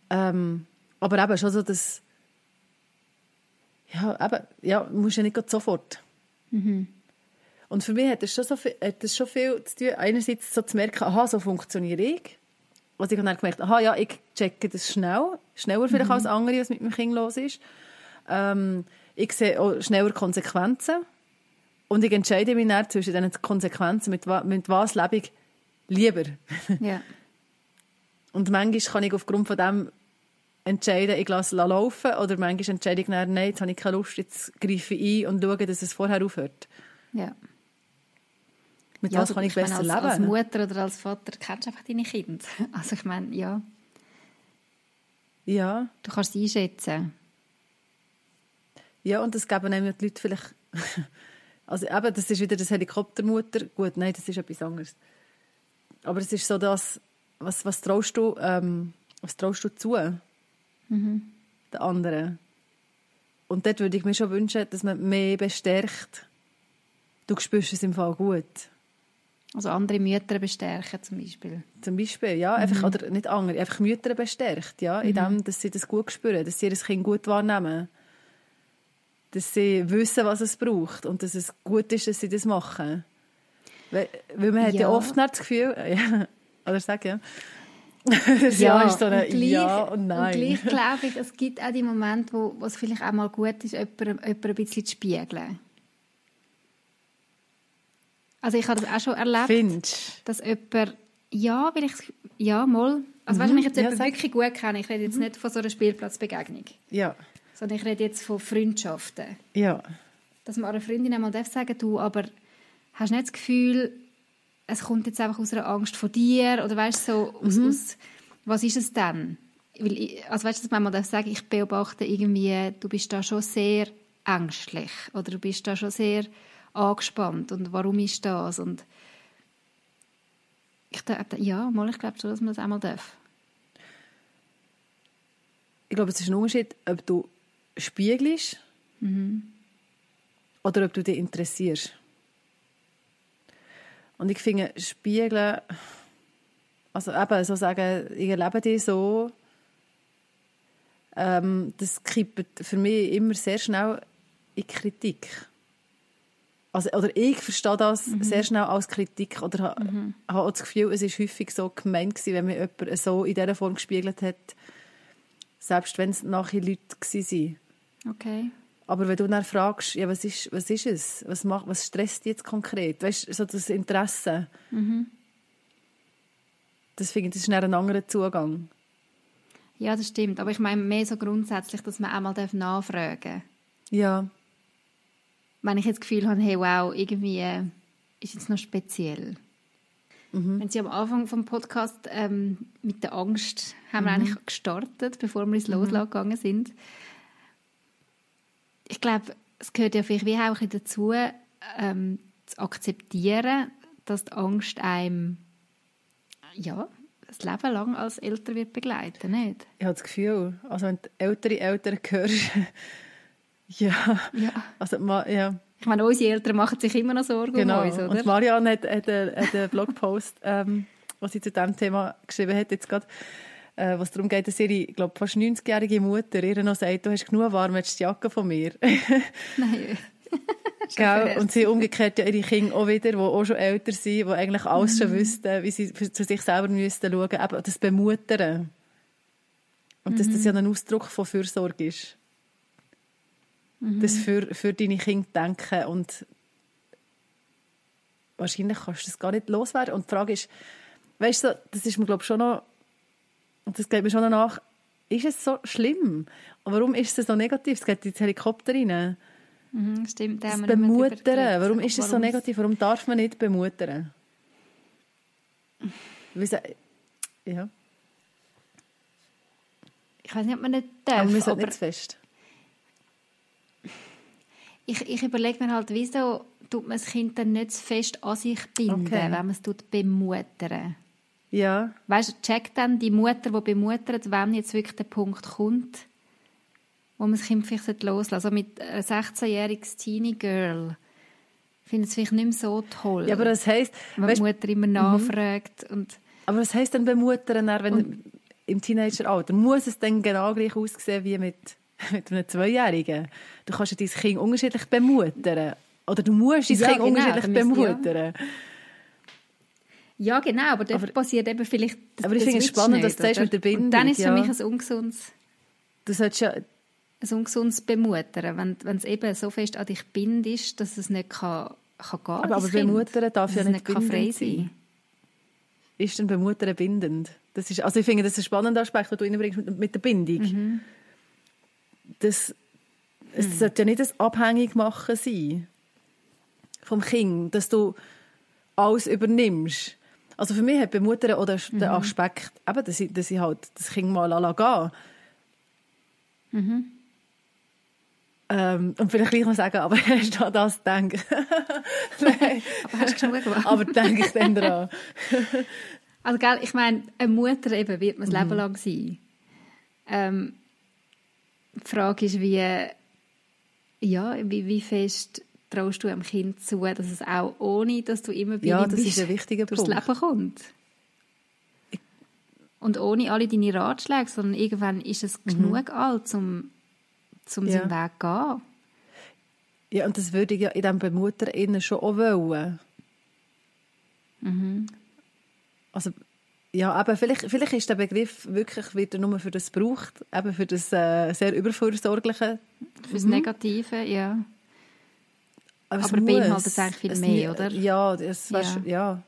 Ähm, aber eben schon so, dass ja, eben, ja, musst ja nicht sofort. Und für mich hat das, schon so viel, hat das schon viel zu tun, einerseits so zu merken, aha, so funktioniere ich. Also ich habe dann gemerkt, aha, ja, ich checke das schnell, schneller vielleicht als andere, was mit meinem Kind los ist. Ähm, ich sehe auch schneller Konsequenzen und ich entscheide mich dann zwischen diesen Konsequenzen, mit, wa mit was lebe ich lieber. Ja. Und manchmal kann ich aufgrund von dem entscheiden, ich lasse es laufen oder manchmal entscheide ich dann, nein, jetzt habe ich keine Lust, jetzt greife ich ein und schaue, dass es vorher aufhört. ja. Mit ja, was kann ich meine, besser als, leben? Als Mutter oder als Vater kennst du einfach deine Kinder. Also ich meine, ja, Ja. du kannst sie einschätzen. Ja, und das geben einem die Leute vielleicht... Also eben, das ist wieder das Helikoptermutter. Gut, nein, das ist etwas anderes. Aber es ist so das, was, was traust du, ähm, was traust du zu? Den anderen. Und dort würde ich mir schon wünschen, dass man mehr bestärkt. Du spürst es im Fall gut. Also andere Mütter bestärken zum Beispiel. Zum Beispiel, ja, einfach, oder nicht andere, einfach Mütter bestärkt, ja, in dem, dass sie das gut spüren, dass sie ihr Kind gut wahrnehmen. Dass sie wissen, was es braucht und dass es gut ist, dass sie das machen. Weil, weil man hat ja, Ja. oft nicht das Gefühl, ja, oder sag ja, das ja, ist so ein und gleich, Ja und Nein. Und gleich glaube ich, es gibt auch die Momente, wo, wo es vielleicht auch mal gut ist, jemandem, jemandem ein bisschen zu spiegeln. Also ich habe das auch schon erlebt, Findest dass jemand, ja, weil ich, ja, mal, also weißt du, wenn ich jetzt Ja, jemanden sag. wirklich gut kenne, ich rede jetzt nicht von so einer Spielplatzbegegnung, Ja, sondern ich rede jetzt von Freundschaften. ja. Dass man einer Freundin einmal darf sagen du, aber hast du nicht das Gefühl, es kommt jetzt einfach aus einer Angst vor dir? Oder weißt du, so aus, aus, was ist es denn? Weil ich, also weißt du, dass man mal darf sagen, ich beobachte irgendwie, du bist da schon sehr ängstlich. Oder du bist da schon sehr angespannt und warum ist das? Und ich dachte, ja, mal, ich glaube schon, dass man das einmal darf. Ich glaube, es ist ein Unterschied, ob du spiegelst oder ob du dich interessierst. Und ich finde, spiegeln, also eben so sagen, ich erlebe dich so, ähm, das kippt für mich immer sehr schnell in Kritik. Also, oder ich verstehe das sehr schnell als Kritik oder ha, habe auch das Gefühl, es ist häufig so gemeint gewesen, wenn mir jemand so in dieser Form gespiegelt hat, selbst wenn es nachher Leute waren. Okay. Aber wenn du dann fragst, ja, was ist, was ist es? Was, macht, was stresst jetzt konkret? Weißt du, so das Interesse. Das finde ich, das ist dann ein anderer Zugang. Ja, das stimmt. Aber ich meine mehr so grundsätzlich, dass man einmal nachfragen darf. Ja, wenn ich jetzt das Gefühl habe, hey, wow, irgendwie äh, ist jetzt noch speziell. Wenn Sie am Anfang vom Podcast ähm, mit der Angst haben wir eigentlich gestartet, bevor wir ins Loslassen gegangen sind. Ich glaube, es gehört ja vielleicht wie auch dazu, ähm, zu akzeptieren, dass die Angst einem ja, das Leben lang als Eltern wird begleiten, nicht? ich habe das Gefühl, also wenn du ältere Eltern hörst, ja, Ja. also, ja, Ich meine, unsere Eltern machen sich immer noch Sorgen genau. um uns, oder? Und Marianne hat, hat, einen, hat einen Blogpost, ähm, was sie zu diesem Thema geschrieben hat, jetzt gerade, äh, was darum geht, dass ihre, glaube fast 90-jährige Mutter ihr noch sagt, du hast genug warm, jetzt die Jacke von mir. Nein. Gell? Und sie umgekehrt ja ihre Kinder auch wieder, die auch schon älter sind, die eigentlich alles schon wüssten, wie sie zu sich selber müssten schauen. Eben das Bemuttern. Und dass das ja ein Ausdruck von Fürsorge ist. Das für, für deine Kinder denken und wahrscheinlich kannst du das gar nicht loswerden. Und die Frage ist, weißt du, das ist mir glaube ich schon noch, und das geht mir schon noch nach, ist es so schlimm? Und warum ist es so negativ? Es geht ins Helikopter rein. Mhm, stimmt, da Das Bemuttern, warum ist es so negativ? Warum darf man nicht bemuttern? Wieso- Ja, Ich weiß nicht, ob man nicht darf, aber aber, sind nicht zu fest. Ich, ich überlege mir halt, wieso tut man das Kind dann nicht zu fest an sich binden, Okay. wenn man es tut bemuttern. Ja, Weißt du, checkt dann die Mutter, die bemuttert, wenn jetzt wirklich der Punkt kommt, wo man das Kind vielleicht loslassen. Also mit einem 16-jähriges Teenie-Girl finde ich es vielleicht nicht mehr so toll. ja aber das heisst, wenn weißt, die Mutter immer nachfragt. Und aber was heisst denn bemuttern, wenn im Teenageralter? Muss es dann genau gleich aussehen wie mit, mit einem Zweijährigen? Du kannst ja dein Kind unterschiedlich bemuttern. Oder du musst dein Ja, Kind genau, unterschiedlich müsste- ja. bemuttern. ja, genau, aber dort passiert eben vielleicht das, Aber ich finde es spannend, nicht, dass du sagst mit der Bindung, Und dann ist es für mich ein ungesundes, Du solltest ja, ein ungesundes Bemuttern, wenn, wenn es eben so fest an dich bindet, dass es nicht kann, kann gehen aber, das aber Kind. bemuttern darf ja nicht kann frei bindend sein. sein. ist denn Bemuttern bindend? Das ist, also ich finde, das ist ein spannender Aspekt, den du mit, mit der Bindung. Mhm. Das, es Mhm. sollte ja nicht ein abhängig machen sein vom Kind, dass du alles übernimmst. Also für mich hat Bemuttern oder Mhm. der Aspekt, eben, dass, ich, dass ich halt das Kind mal lasse gehen Mhm. ähm, und vielleicht gleich noch sagen, aber hast du an das gedacht? Nein, Aber hast du genug gemacht? aber denke ich dann dran. Also, gell, ich meine, eine Mutter eben wird man das Mhm. Leben lang sein. Ähm, die Frage ist, wie, ja, wie, wie fest traust du einem Kind zu, dass es auch ohne, dass du immer bei Ja, das bist, ist ein wichtiger durchs Punkt. Leben kommt. Und ohne alle deine Ratschläge, sondern irgendwann ist es genug alt, um, um Mhm. Ja. seinen Weg zu gehen. Ja, und das würde ich ja in diesem Bemutter innen schon auch wollen. Also, ja, aber vielleicht, vielleicht ist der Begriff wirklich wieder nur für das braucht, eben für das äh, sehr übervorsorgliche. Fürs Negative, ja. Aber, es Aber beinhaltet muss. eigentlich viel Es mehr, oder? Ja, das Ja. ja. ja.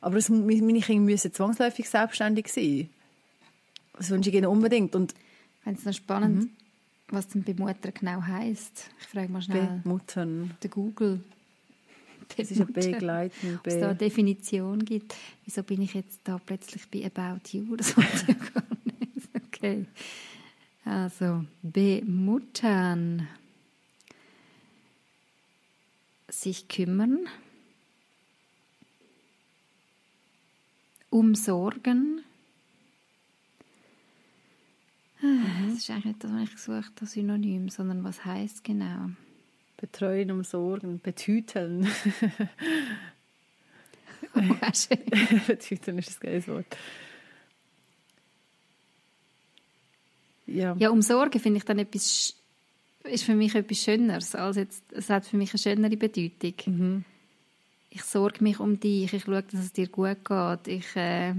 Aber es, meine Kinder müssen zwangsläufig selbstständig sein. Das wünsche ich ihnen unbedingt. Und Ich finde es noch spannend, Mhm. was denn bei Mutter genau heisst. Ich frage mal schnell Bemuttern. den Google. Das ist ein Mutter. Begleiten. Ob es da eine Be Definition gibt. Wieso bin ich jetzt da plötzlich bei About You? Das ich ja gar nicht. Okay. Also, bemuttern. Sich kümmern. Umsorgen. Mhm. Das ist eigentlich nicht das, was ich gesucht habe, das Synonym, sondern was heißt genau? Betreuen, umsorgen, betüteln. Betüteln ist ein geiles Wort. Ja. Ja, umsorgen finde ich dann etwas, ist für mich etwas Schöneres. als jetzt, es hat für mich eine schönere Bedeutung. Mhm. Ich sorge mich um dich, ich schaue, dass es dir gut geht. Ich, äh,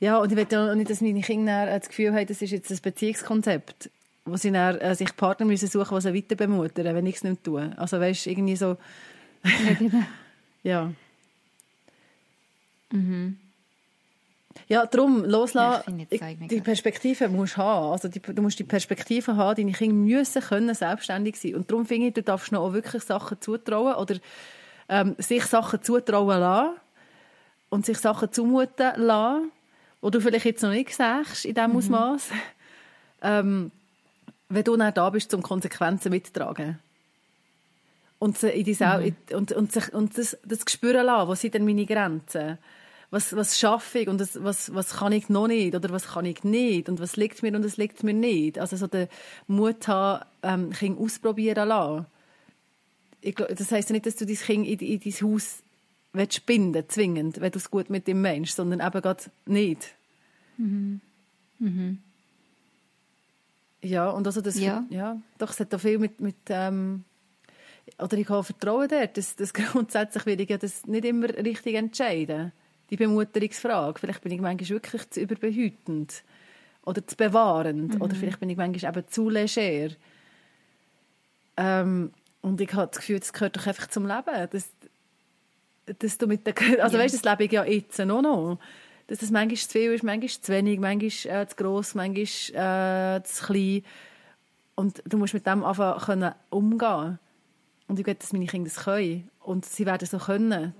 Ja, und ich will auch nicht, dass meine Kinder das Gefühl haben, das ist jetzt ein Beziehungskonzept, wo sie dann, äh, sich Partner müssen suchen müssen, die sie weiter bemuttern, wenn ich es nicht tue. Also weißt, irgendwie so, ja, ja. Mhm. Ja, darum, Ja, loslassen, eigentlich die Perspektive musst du haben. Also die, du musst die Perspektive haben, deine Kinder müssen können selbstständig sein. Und darum finde ich, du darfst noch auch wirklich Sachen zutrauen oder ähm, sich Sachen zutrauen lassen und sich Sachen zumuten lassen, die du vielleicht jetzt noch nicht siehst in diesem Mhm. Ausmaß. Ähm, wenn du dann da bist, um Konsequenzen mitzutragen. Und, sie in die Sau Mhm. und, und, sich, und das, das spüren lassen, wo sind denn meine Grenzen? Was, was schaffe ich und das, was, was kann ich noch nicht oder was kann ich nicht und was liegt mir und was liegt mir nicht. Also so den Mut haben, ähm, Kinder ausprobieren lassen. Ich das heisst ja nicht, dass du dein Kind in, in dein Haus willst binden zwingend, wenn du es gut mit ihm meinst, sondern eben gerade nicht. Mhm. Mhm. Ja, und also das, Ja. ja. doch, es hat auch viel mit, mit ähm, oder ich habe Vertrauen dort, dass, dass grundsätzlich will ich ja das nicht immer richtig entscheiden, die Bemutterungsfrage. Vielleicht bin ich manchmal wirklich zu überbehütend oder zu bewahrend oder vielleicht bin ich manchmal eben zu leger. Ähm, und ich habe das Gefühl, das gehört doch einfach zum Leben. Das, dass du mit der, also Ja. weißt, das lebe ich ja jetzt noch noch. Dass das manchmal zu viel ist, manchmal zu wenig, manchmal äh, zu gross, manchmal äh, zu klein. Und du musst mit dem anfangen können umgehen. Und ich glaube, dass meine Kinder das können. Und sie werden so können.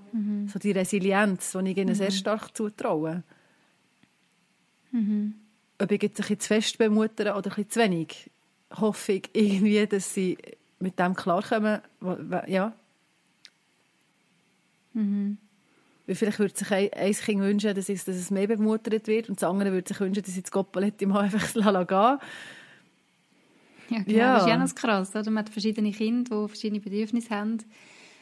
So die Resilienz, die ich ihnen sehr stark zutraue. Ob ich jetzt ein bisschen zu fest bemuttere oder ein bisschen zu wenig, hoffe ich irgendwie, dass sie mit dem klarkommen. Ja. Weil vielleicht würde sich ein, ein Kind wünschen, dass es, dass es mehr bemuttert wird und das andere würde sich wünschen, dass ich das Goppeletti mal einfach lassen gehen Ja, genau. Ja. Das ist ja noch krass. Oder? Man hat verschiedene Kinder, die verschiedene Bedürfnisse haben,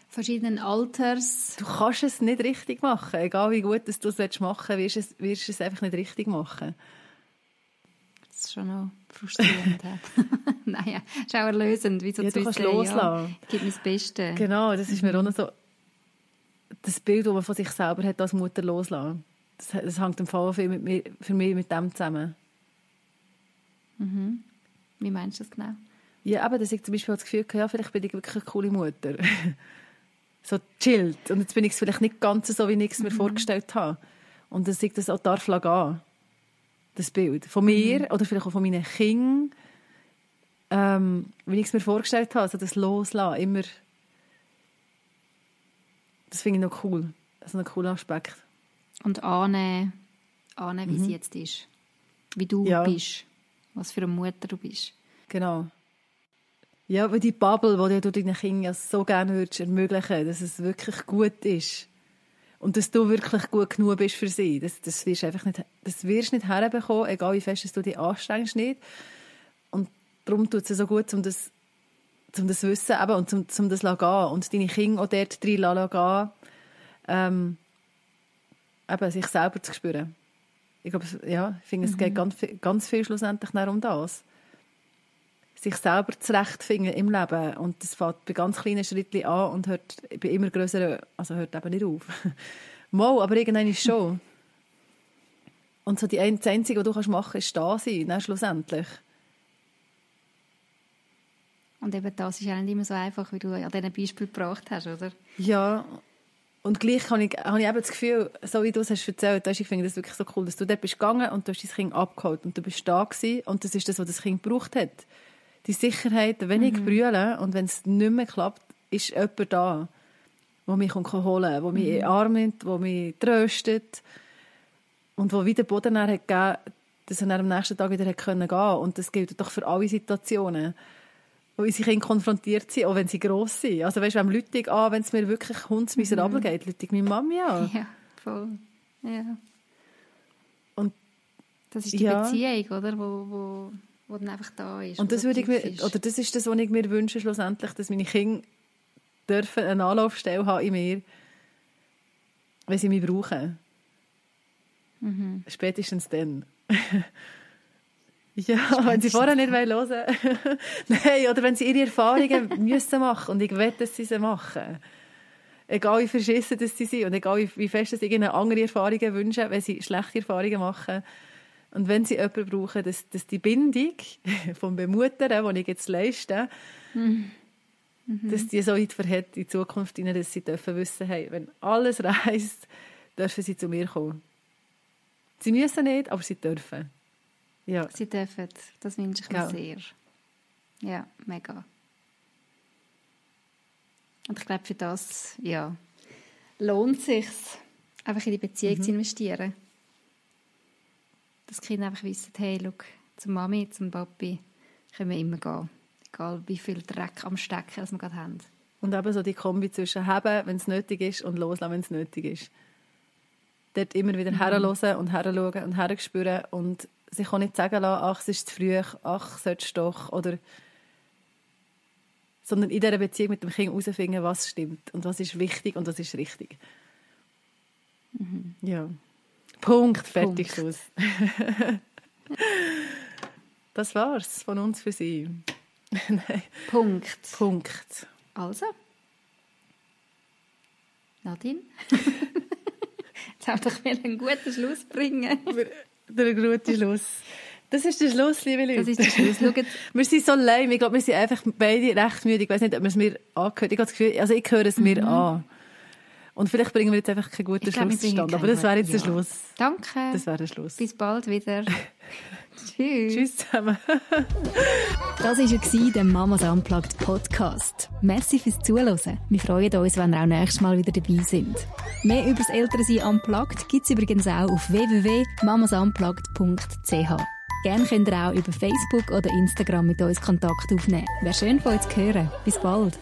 verschiedenen Alters. Du kannst es nicht richtig machen. Egal wie gut dass du es machen willst, wirst du es, wirst du es einfach nicht richtig machen. Das ist schon noch frustrierend. naja, ist auch erlösend. Wie so Ja, du kannst loslassen. Ja, gib mir das Beste. Genau, das ist mir auch noch so das Bild, das man von sich selber hat als Mutter loslassen. Das, das hängt im Fall viel mit mir, für mich mit dem zusammen. Wie meinst du das genau? Ja, aber dass ich zum Beispiel das Gefühl hatte, ja, vielleicht bin ich wirklich eine coole Mutter. so chillt. Und jetzt bin ich es vielleicht nicht ganz so, wie ich es mir vorgestellt habe. Und dass ich das auch darf lassen. Das Bild. Von mir oder vielleicht auch von meinen Kindern. Ähm, wie ich es mir vorgestellt habe. Also das Loslassen. Immer. Das finde ich noch cool. Das ist ein cooler Aspekt. Und annehmen, annehmen wie sie jetzt ist. Wie du Mhm. Ja. bist. Was für eine Mutter du bist. Genau. Ja, weil die Bubble, die du deinen Kindern so gerne würdest ermöglichen, dass es wirklich gut ist. Und dass du wirklich gut genug bist für sie. Das, das wirst du einfach nicht, das wirst nicht herbekommen, egal wie fest du dich anstrengst nicht. Und darum tut es so gut, um das, um das Wissen eben, und um, um das gehen. Und deine Kinder auch dort drin gehen. Ähm, eben, sich selber zu spüren. Ich glaube, es- ja, ich finde, es geht ganz, viel- ganz viel schlussendlich um das sich selber zurechtfinden im Leben. Und das fängt bei ganz kleinen Schritten an und hört bei immer größeren, also hört eben nicht auf. Mal, aber irgendwann ist schon. Und so die das Einzige, was du kannst machen kannst, ist da sein, dann schlussendlich. Und eben das ist ja nicht immer so einfach, wie du an diesen Beispiel gebracht hast, oder? Ja, und gleich habe ich, habe ich eben das Gefühl, so wie du es hast erzählt, weisst, ich finde das wirklich so cool, dass du dort bist gegangen und du hast dein Kind abgeholt und du bist da gewesen und das ist das, was das Kind gebraucht hat. Die Sicherheit, wenn ich brülle und wenn es nicht mehr klappt, ist jemand da, der mich holen kann, der mich in den Arm nimmt, der mich tröstet und der wieder Boden hat gegeben, dass er am nächsten Tag wieder hat gehen und das gilt doch für alle Situationen wo unsere Kinder konfrontiert sind, auch wenn sie gross sind. Also weißt, wenn Leute an, wenn es mir wirklich hundsmiserabel geht, Leute meine Mami an. Ja, voll. Ja. Und, Das ist die Ja. Beziehung, oder? Wo, wo, wo dann einfach da ist. und das würde ich mir, ist. oder das ist das, was ich mir wünsche schlussendlich, dass meine Kinder dürfen eine Anlaufstelle haben in mir, wenn sie mich brauchen. Mhm. Spätestens dann. ja, wenn sie vorher nicht hören wollen. Nein, oder wenn sie ihre Erfahrungen müssen machen und ich will, dass sie sie machen. Egal wie verschissen dass sie sind und egal wie, fest sie ihnen andere Erfahrungen wünschen, wenn sie schlechte Erfahrungen machen. Und wenn sie jemanden brauchen, dass, dass die Bindung vom Bemuttern, die ich jetzt leiste, dass die so weit verhält in Zukunft, dass sie dürfen wissen, hey, wenn alles reist, dürfen sie zu mir kommen. Sie müssen nicht, aber sie dürfen. Ja, Sie dürfen. Das wünsche ich mir Ja. sehr. Ja, mega. Und ich glaube, für das ja, lohnt es sich, einfach in die Beziehung Mhm. zu investieren. Dass die Kinder einfach wissen, hey, schau, zum Mami, zum Papi können wir immer gehen. Egal, wie viel Dreck am Stecken wir gerade haben. und eben so die Kombi zwischen haben, wenn es nötig ist, und loslassen, wenn es nötig ist. Dort immer wieder herhören und herschauen und herspüren und sich auch nicht sagen lassen, ach, es ist zu früh, ach, solltest du doch, oder sondern in dieser Beziehung mit dem Kind herausfinden, was stimmt und was ist wichtig und was ist richtig. Ja. Punkt, fertig, Schluss. das war's von uns für Sie. Nein. Punkt. Punkt. Also. Nadine? Jetzt haben wir doch wieder einen guten Schluss bringen. Der gute Schluss. Das ist der Schluss, liebe Leute. Das ist der Schluss. Schaut. wir sind so lame. Ich glaube, wir sind einfach beide recht müde. Ich weiß nicht, ob wir es mir angehört. Ich habe das Gefühl, also ich höre es mir mhm. an. Und vielleicht bringen wir jetzt einfach keinen guten Schluss zustande. Aber das wäre jetzt ja. der Schluss. Danke. Das wäre der Schluss. Bis bald wieder. Tschüss. Tschüss zusammen. das war der Mamas Unplugged Podcast. Merci fürs Zuhören. Wir freuen uns, wenn ihr auch nächstes Mal wieder dabei sind. Mehr über das Elternsein Unplugged gibt es übrigens auch auf www.mamasunplugged.ch. Gerne könnt ihr auch über Facebook oder Instagram mit uns Kontakt aufnehmen. Wäre schön von euch zu hören. Bis bald.